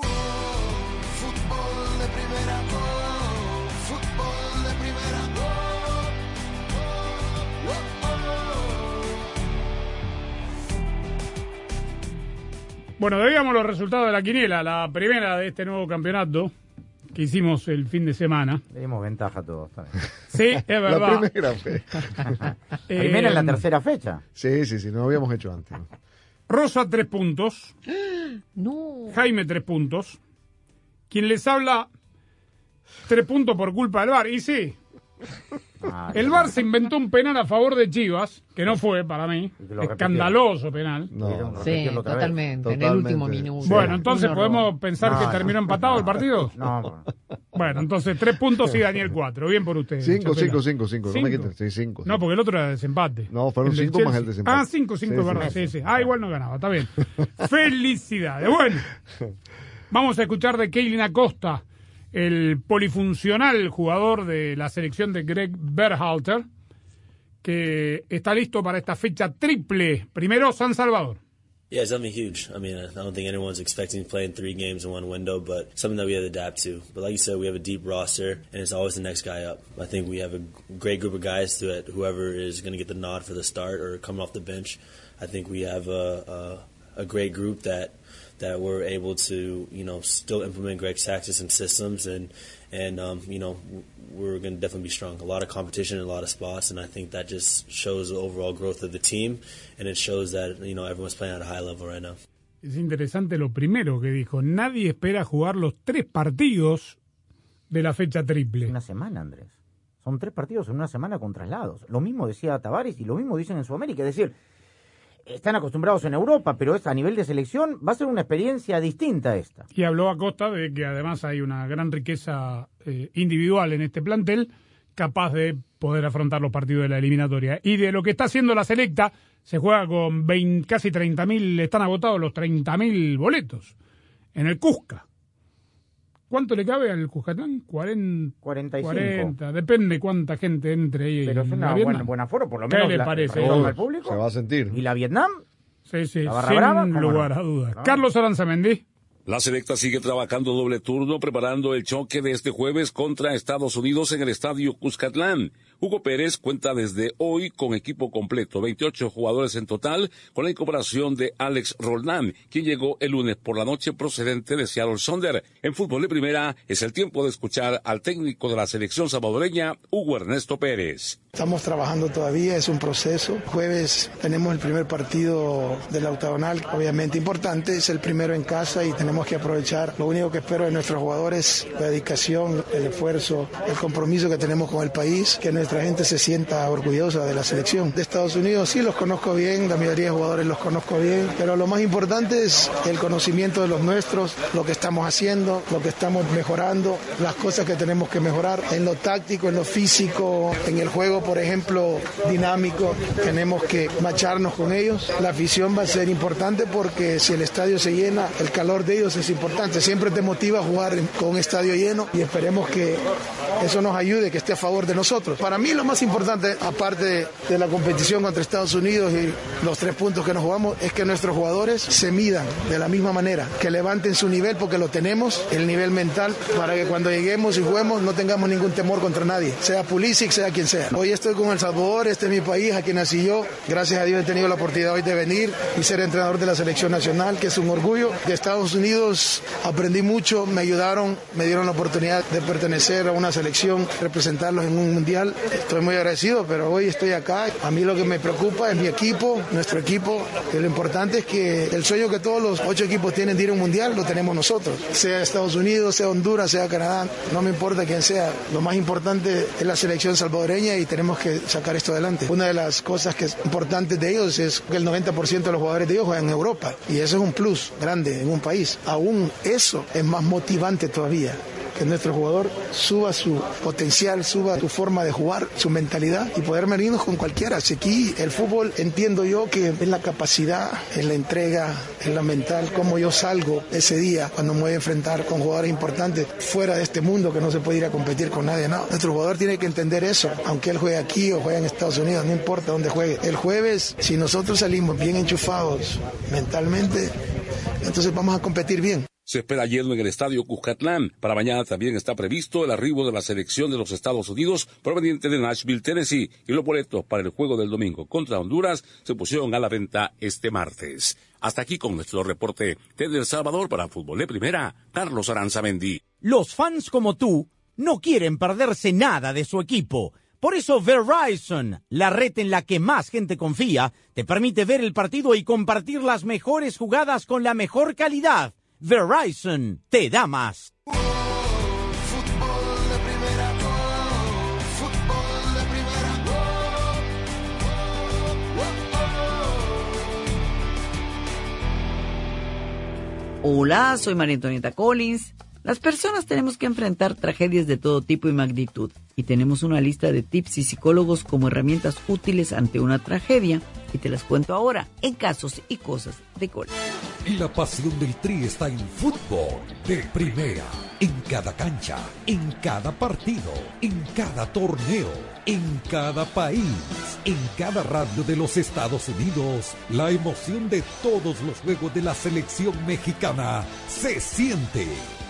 Bueno, debíamos los resultados de la quiniela, la primera de este nuevo campeonato que hicimos el fin de semana. Le dimos ventaja a todos. también. Sí, es verdad. La primera fe. Primera en la Eh, tercera fecha. Sí, sí, sí, no habíamos hecho antes. ¿no? Rosa, tres puntos. No. Jaime, tres puntos. Quien les habla, tres puntos por culpa del VAR. Y sí, el VAR se inventó un penal a favor de Chivas, que no fue para mí. lo Escandaloso penal. Sí, totalmente, en el último minuto. Bueno, entonces podemos pensar que No, terminó no. empatado el partido. No, Bueno, entonces tres puntos y Daniel cuatro. Bien por ustedes. Cinco, Chapela. cinco, cinco, cinco. No me Cinco. Sí, cinco. No, porque el otro era desempate. No, fueron cinco más el desempate. Ah, cinco, cinco, verdad. sí. Sí, sí. Ah, igual no ganaba, está bien. Felicidades. Bueno, vamos a escuchar de Keylin Acosta, el polifuncional jugador de la selección de Greg Berhalter, que está listo para esta fecha triple. Primero, San Salvador. Yeah, it's something huge. I mean, I don't think anyone's expecting to play in three games in one window, but something that we have to adapt to. But like you said, we have a deep roster, and it's always the next guy up. I think we have a great group of guys that whoever is going to get the nod for the start or coming off the bench, I think we have a, a, a great group that that we're able to, you know, still implement Greg's tactics and systems, and and um, you know, we're going to definitely be strong. A lot of competition in a lot of spots, and I think that just shows the overall growth of the team, and it shows that you know everyone's playing at a high level right now. Es interesante lo primero que dijo. Nadie espera jugar los tres partidos de la fecha triple. Una semana, Andrés. Son tres partidos en una semana con traslados. Lo mismo decía Tavares y lo mismo dicen en Sudamérica. Es decir, están acostumbrados en Europa, pero es a nivel de selección va a ser una experiencia distinta esta. Y habló Acosta de que además hay una gran riqueza eh, individual en este plantel capaz de poder afrontar los partidos de la eliminatoria. Y de lo que está haciendo la selecta, se juega con 20 casi 30.000, están agotados los 30.000 boletos. en el Cusca. ¿Cuánto le cabe al Cuscatlán? 40, 45. 40. Depende cuánta gente entre ahí. Pero es una la buena, buena foro, por lo ¿Qué menos. le la- parece? retorno Uy, al público. Se va a sentir. ¿Y la Vietnam? Sí, sí, ¿La barra sin lugar no? a dudas. Ah. Carlos Aranzamendi. La selecta sigue trabajando doble turno preparando el choque de este jueves contra Estados Unidos en el estadio Cuscatlán. Hugo Pérez cuenta desde hoy con equipo completo, 28 jugadores en total, con la incorporación de Alex Roldán, quien llegó el lunes por la noche procedente de Seattle Sonder. En fútbol de primera es el tiempo de escuchar al técnico de la selección salvadoreña, Hugo Ernesto Pérez. Estamos trabajando todavía, es un proceso. Jueves tenemos el primer partido de la octagonal, obviamente importante, es el primero en casa y tenemos que aprovechar. Lo único que espero de nuestros jugadores, la dedicación, el esfuerzo, el compromiso que tenemos con el país, que gente se sienta orgullosa de la selección. De Estados Unidos sí los conozco bien, la mayoría de jugadores los conozco bien, pero lo más importante es el conocimiento de los nuestros, lo que estamos haciendo, lo que estamos mejorando, las cosas que tenemos que mejorar en lo táctico, en lo físico, en el juego, por ejemplo, dinámico, tenemos que macharnos con ellos. La afición va a ser importante porque si el estadio se llena, el calor de ellos es importante. Siempre te motiva a jugar con un estadio lleno y esperemos que eso nos ayude, que esté a favor de nosotros. Para mí lo más importante, aparte de, la competición contra Estados Unidos y los tres puntos que nos jugamos, es que nuestros jugadores se midan de la misma manera, que levanten su nivel porque lo tenemos, el nivel mental, para que cuando lleguemos y juguemos no tengamos ningún temor contra nadie, sea Pulisic, sea quien sea. Hoy estoy con El Salvador, este es mi país, aquí nací yo. Gracias a Dios he tenido la oportunidad hoy de venir y ser entrenador de la selección nacional, que es un orgullo. De Estados Unidos aprendí mucho, me ayudaron, me dieron la oportunidad de pertenecer a una selección, representarlos en un mundial. Estoy muy agradecido, pero hoy estoy acá. A mí lo que me preocupa es mi equipo, nuestro equipo. Y lo importante es que el sueño que todos los ocho equipos tienen de ir a un mundial lo tenemos nosotros. Sea Estados Unidos, sea Honduras, sea Canadá, no me importa quién sea. Lo más importante es la selección salvadoreña y tenemos que sacar esto adelante. Una de las cosas que es importante de ellos es que el 90% de los jugadores de ellos juegan en Europa y eso es un plus grande en un país. Aún eso es más motivante todavía que nuestro jugador suba su potencial, suba su forma de jugar, su mentalidad y poder medirnos con cualquiera. Si aquí el fútbol entiendo yo que es la capacidad, es la entrega, es la mental, cómo yo salgo ese día cuando me voy a enfrentar con jugadores importantes fuera de este mundo que no se puede ir a competir con nadie. Nuestro jugador tiene que entender eso, aunque él juegue aquí o juegue en Estados Unidos, no importa dónde juegue. El jueves, si nosotros salimos bien enchufados mentalmente, entonces vamos a competir bien. Se espera lleno en el estadio Cuscatlán. Para mañana también está previsto el arribo de la selección de los Estados Unidos proveniente de Nashville, Tennessee, y los boletos para el juego del domingo contra Honduras se pusieron a la venta este martes. Hasta aquí con nuestro reporte desde El Salvador para Fútbol de Primera, Carlos Aranzamendi. Los fans como tú no quieren perderse nada de su equipo. Por eso Verizon, la red en la que más gente confía, te permite ver el partido y compartir las mejores jugadas con la mejor calidad. Verizon te da más. Hola, soy María Antonieta Collins. Las personas tenemos que enfrentar tragedias de todo tipo y magnitud y tenemos una lista de tips y psicólogos como herramientas útiles ante una tragedia y te las cuento ahora en casos y cosas de Collins. La pasión del Tri está en fútbol de primera, en cada cancha, en cada partido, en cada torneo, en cada país, en cada radio de los Estados Unidos. La emoción de todos los juegos de la selección mexicana se siente,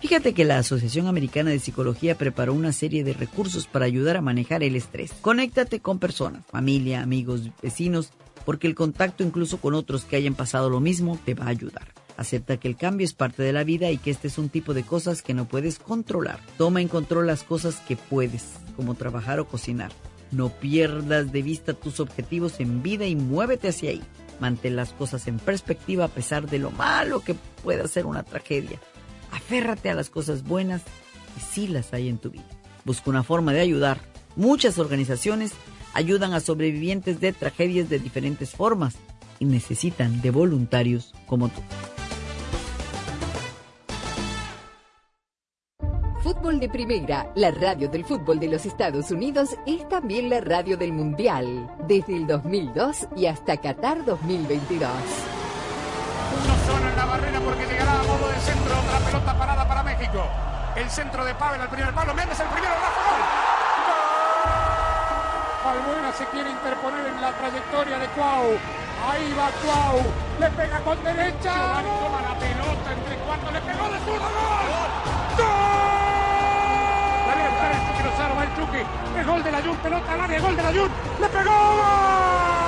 Fíjate que la Asociación Americana de Psicología preparó una serie de recursos para ayudar a manejar el estrés. Conéctate con personas, familia, amigos, vecinos, porque el contacto incluso con otros que hayan pasado lo mismo te va a ayudar. Acepta que el cambio es parte de la vida y que este es un tipo de cosas que no puedes controlar. Toma en control las cosas que puedes, como trabajar o cocinar. No pierdas de vista tus objetivos en vida y muévete hacia ahí. Mantén las cosas en perspectiva a pesar de lo malo que pueda ser una tragedia. Aférrate a las cosas buenas que sí las hay en tu vida. Busca una forma de ayudar. Muchas organizaciones ayudan a sobrevivientes de tragedias de diferentes formas y necesitan de voluntarios como tú. Fútbol de Primera, la radio del fútbol de los Estados Unidos, es también la radio del Mundial, desde el 2002 y hasta Qatar 2022. Uno solo en la barrera porque pelota parada para México. El centro de Pavel al primer palo, Méndez el primero, Rafa, gol. Albuena se quiere interponer en la trayectoria de Cuau. Ahí va Cuau. Le pega con derecha. Giovanni toma la pelota entre cuartos. Le pegó de zurda. ¡Gol! ¡Gol! Dale a buscar el Chucky Lozano. Va el Chucky. El gol de la Jun. Pelota al área. Gol de la Jun. ¡Le pegó!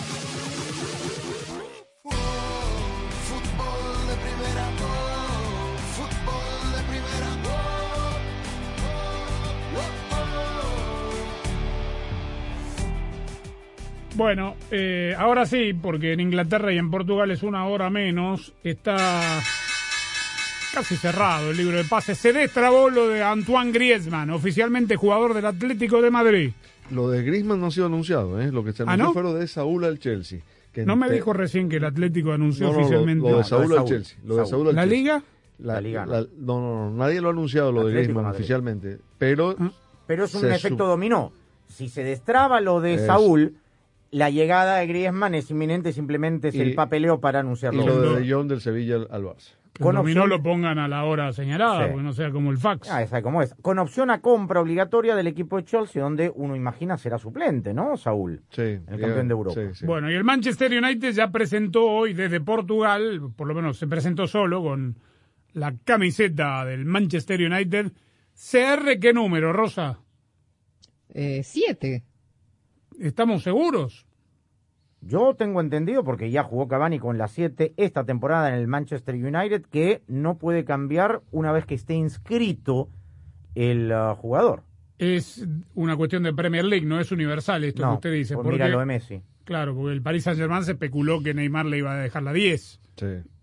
Bueno, eh, ahora sí, porque en Inglaterra y en Portugal es una hora menos, está casi cerrado el libro de pases. Se destrabó lo de Antoine Griezmann, oficialmente jugador del Atlético de Madrid. Lo de Griezmann no ha sido anunciado, ¿eh? lo que se ¿Ah, anunció no? fue lo de Saúl al Chelsea. que No me te- dijo recién que el Atlético anunció No, oficialmente. Lo, de Saúl al Chelsea. Lo de Saúl al ¿La Chelsea. Liga? La, La Liga, la- no, no, no, nadie lo ha anunciado lo de Atlético de Griezmann Madrid. oficialmente. Pero, Pero es un efecto dominó. Si se destraba lo de. Saúl, la llegada de Griezmann es inminente, simplemente es Y- el papeleo para y anunciarlo. lo de De Jong del Sevilla al, Barça. Que el dominó lo pongan a la hora señalada, Sí. porque no sea como el fax. Ah, esa cómo es. Con opción a compra obligatoria del equipo de Chelsea, donde uno imagina será suplente, ¿no, Saúl? Sí. El campeón de Europa. Bueno, y el Manchester United ya presentó hoy desde Portugal, por lo menos se presentó solo con la camiseta del Manchester United. CR, ¿qué número, Rosa? Eh, siete. ¿Estamos seguros? Yo tengo entendido, porque ya jugó Cavani con la 7 esta temporada en el Manchester United, que no puede cambiar una vez que esté inscrito el ah, jugador. Es una cuestión de Premier League, no es universal esto que usted dice. pues porque, mira lo de Messi. Claro, porque el Paris Saint-Germain se especuló que Neymar le iba a dejar la 10.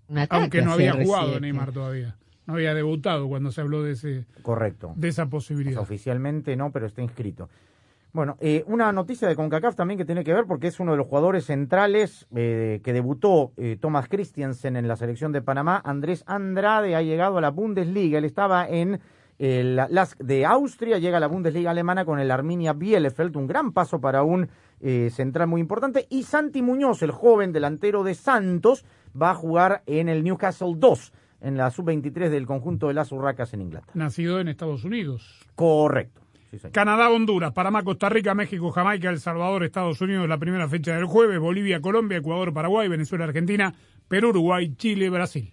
Un ataque Aunque no había CR7. jugado Neymar todavía. No había debutado cuando se habló de ese Correcto. de esa posibilidad. Oficialmente no, pero está inscrito. Bueno, eh, una noticia de CONCACAF también que tiene que ver porque es uno de los jugadores centrales eh, que debutó eh, Thomas Christiansen en la selección de Panamá. Andrés Andrade ha llegado a la Bundesliga. Él estaba en el las de Austria, llega a la Bundesliga alemana con el Arminia Bielefeld. Un gran paso para un eh, central muy importante. Y Santi Muñoz, el joven delantero de Santos, va a jugar en el Newcastle 2, en la sub-23 del conjunto de las Urracas en Inglaterra. Nacido en Estados Unidos. Correcto. Canadá, Honduras, Panamá, Costa Rica, México, Jamaica, El Salvador, Estados Unidos, la primera fecha del jueves, Bolivia, Colombia, Ecuador, Paraguay, Venezuela, Argentina, Perú, Uruguay, Chile, Brasil.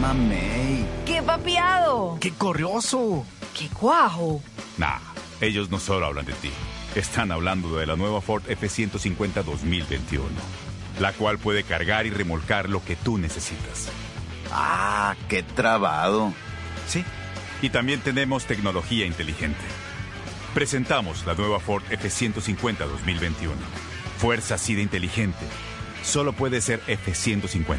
mamey. ¡Qué papiado! ¡Qué corrioso! ¡Qué cuajo! Nah, ellos no solo hablan de ti. Están hablando de la nueva Ford F-150 2021, la cual puede cargar y remolcar lo que tú necesitas. ¡Ah, qué trabado! Sí. Y también tenemos tecnología inteligente. Presentamos la nueva Ford F-150 2021. Fuerza así de inteligente. Solo puede ser F-150.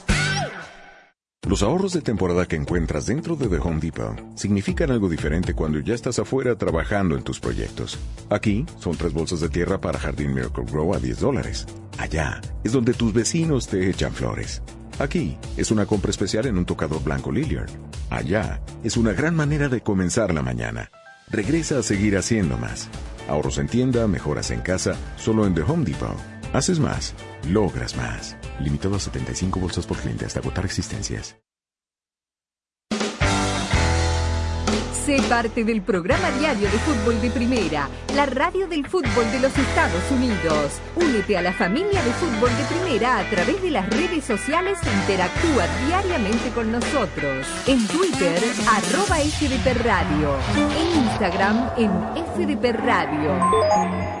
Los ahorros de temporada que encuentras dentro de The Home Depot significan algo diferente cuando ya estás afuera trabajando en tus proyectos. Aquí son tres bolsas de tierra para Jardín Miracle Grow a 10 dólares. Allá es donde tus vecinos te echan flores. Aquí es una compra especial en un tocador blanco Lilliard. Allá es una gran manera de comenzar la mañana. Regresa a seguir haciendo más. Ahorros en tienda, mejoras en casa, solo en The Home Depot. Haces más, logras más. Limitado a 75 bolsas por cliente hasta agotar existencias. Sé parte del programa diario de fútbol de primera, la radio del fútbol de los Estados Unidos. Únete a la familia de fútbol de primera a través de las redes sociales e interactúa diariamente con nosotros. En Twitter, arroba FDP Radio. En Instagram, en FDP Radio.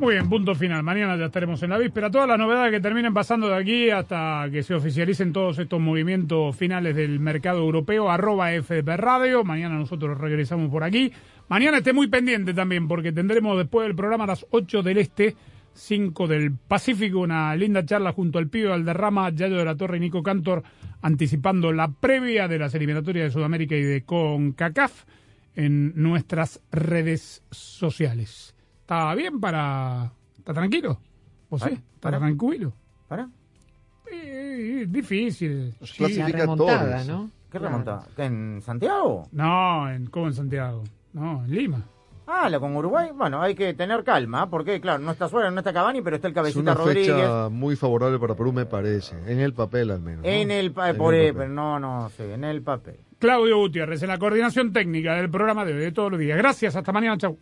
Muy bien, punto final. Mañana ya estaremos en la víspera. Todas las novedades que terminen pasando de aquí hasta que se oficialicen todos estos movimientos finales del mercado europeo, arroba Radio. Mañana nosotros regresamos por aquí. Mañana esté muy pendiente también porque tendremos después del programa a las 8 del Este, 5 del Pacífico, una linda charla junto al Pío Alderrama, Yayo de la Torre y Nico Cantor, anticipando la previa de las eliminatorias de Sudamérica y de CONCACAF en nuestras redes sociales. ¿Está bien para...? ¿Está tranquilo? ¿O sí? Para, ¿Está para. tranquilo? ¿Para? Eh, difícil. Los Sí. clasificadores. ¿Qué remonta? ¿En Santiago? No, en, ¿cómo en Santiago? No, en Lima. Ah, la con Uruguay, bueno, hay que tener calma, porque claro, no está Suárez, no está Cavani, pero está el Es cabecita una Rodríguez. fecha muy favorable para Perú, me parece. En el papel, al menos. ¿no? En el pa- En por el ahí, papel. pero no, no sé, en el papel. Claudio Gutiérrez, en la coordinación técnica del programa de hoy, de todos los días. Gracias, hasta mañana, chau.